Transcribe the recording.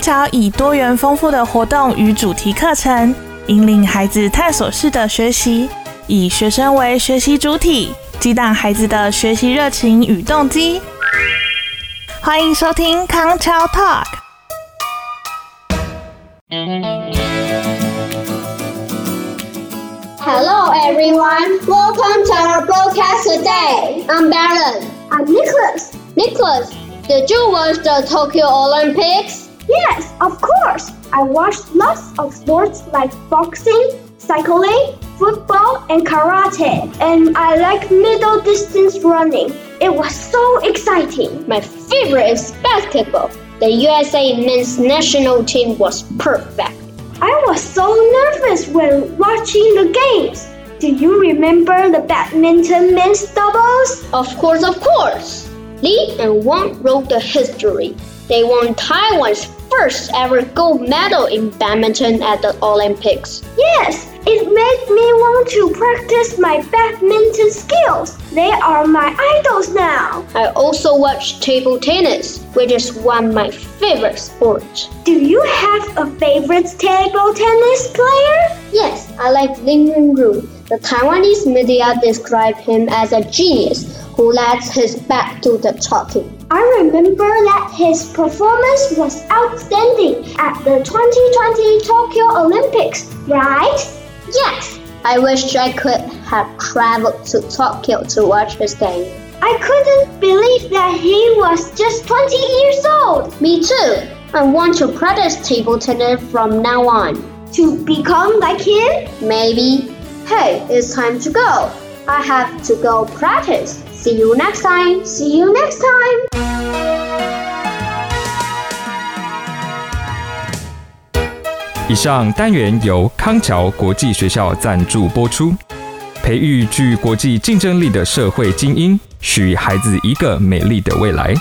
康桥以多元丰富的活动与主题课程，引领孩子探索式的学习，以学生为学习主体，激荡孩子的学习热情与动机。欢迎收听康桥 Talk。Hello everyone, welcome to our broadcast today. I'm Baron. I'm Nicholas. Nicholas, did you watch the Tokyo Olympics? Yes, of course. I watched lots of sports like boxing, cycling, football, and karate. And I like middle distance running. It was so exciting. My favorite is basketball. The USA men's national team was perfect. I was so nervous when watching the games. Do you remember the badminton men's doubles? Of course, of course. Lee and Wang wrote the history. They won Taiwan's first ever gold medal in badminton at the Olympics. Yes, it made me want to practice my badminton skills. They are my idols now. I also watch table tennis, which is one of my favorite sports. Do you have a favorite table tennis player? Yes, I like Lin Yunru. The Taiwanese media describe him as a genius who lets his back to the talking. I remember that his performance was outstanding at the 2020 Tokyo Olympics, right? Yes, I wish I could have traveled to Tokyo to watch his game. I couldn't believe that he was just 20 years old. Me too. I want to practice table tennis from now on. To become like him? Maybe. Hey, it's time to go. I have to go practice. See you next time. See you next time. 以上单元由康桥国际学校赞助播出，培育具国际竞争力的社会精英，许孩子一个美丽的未来。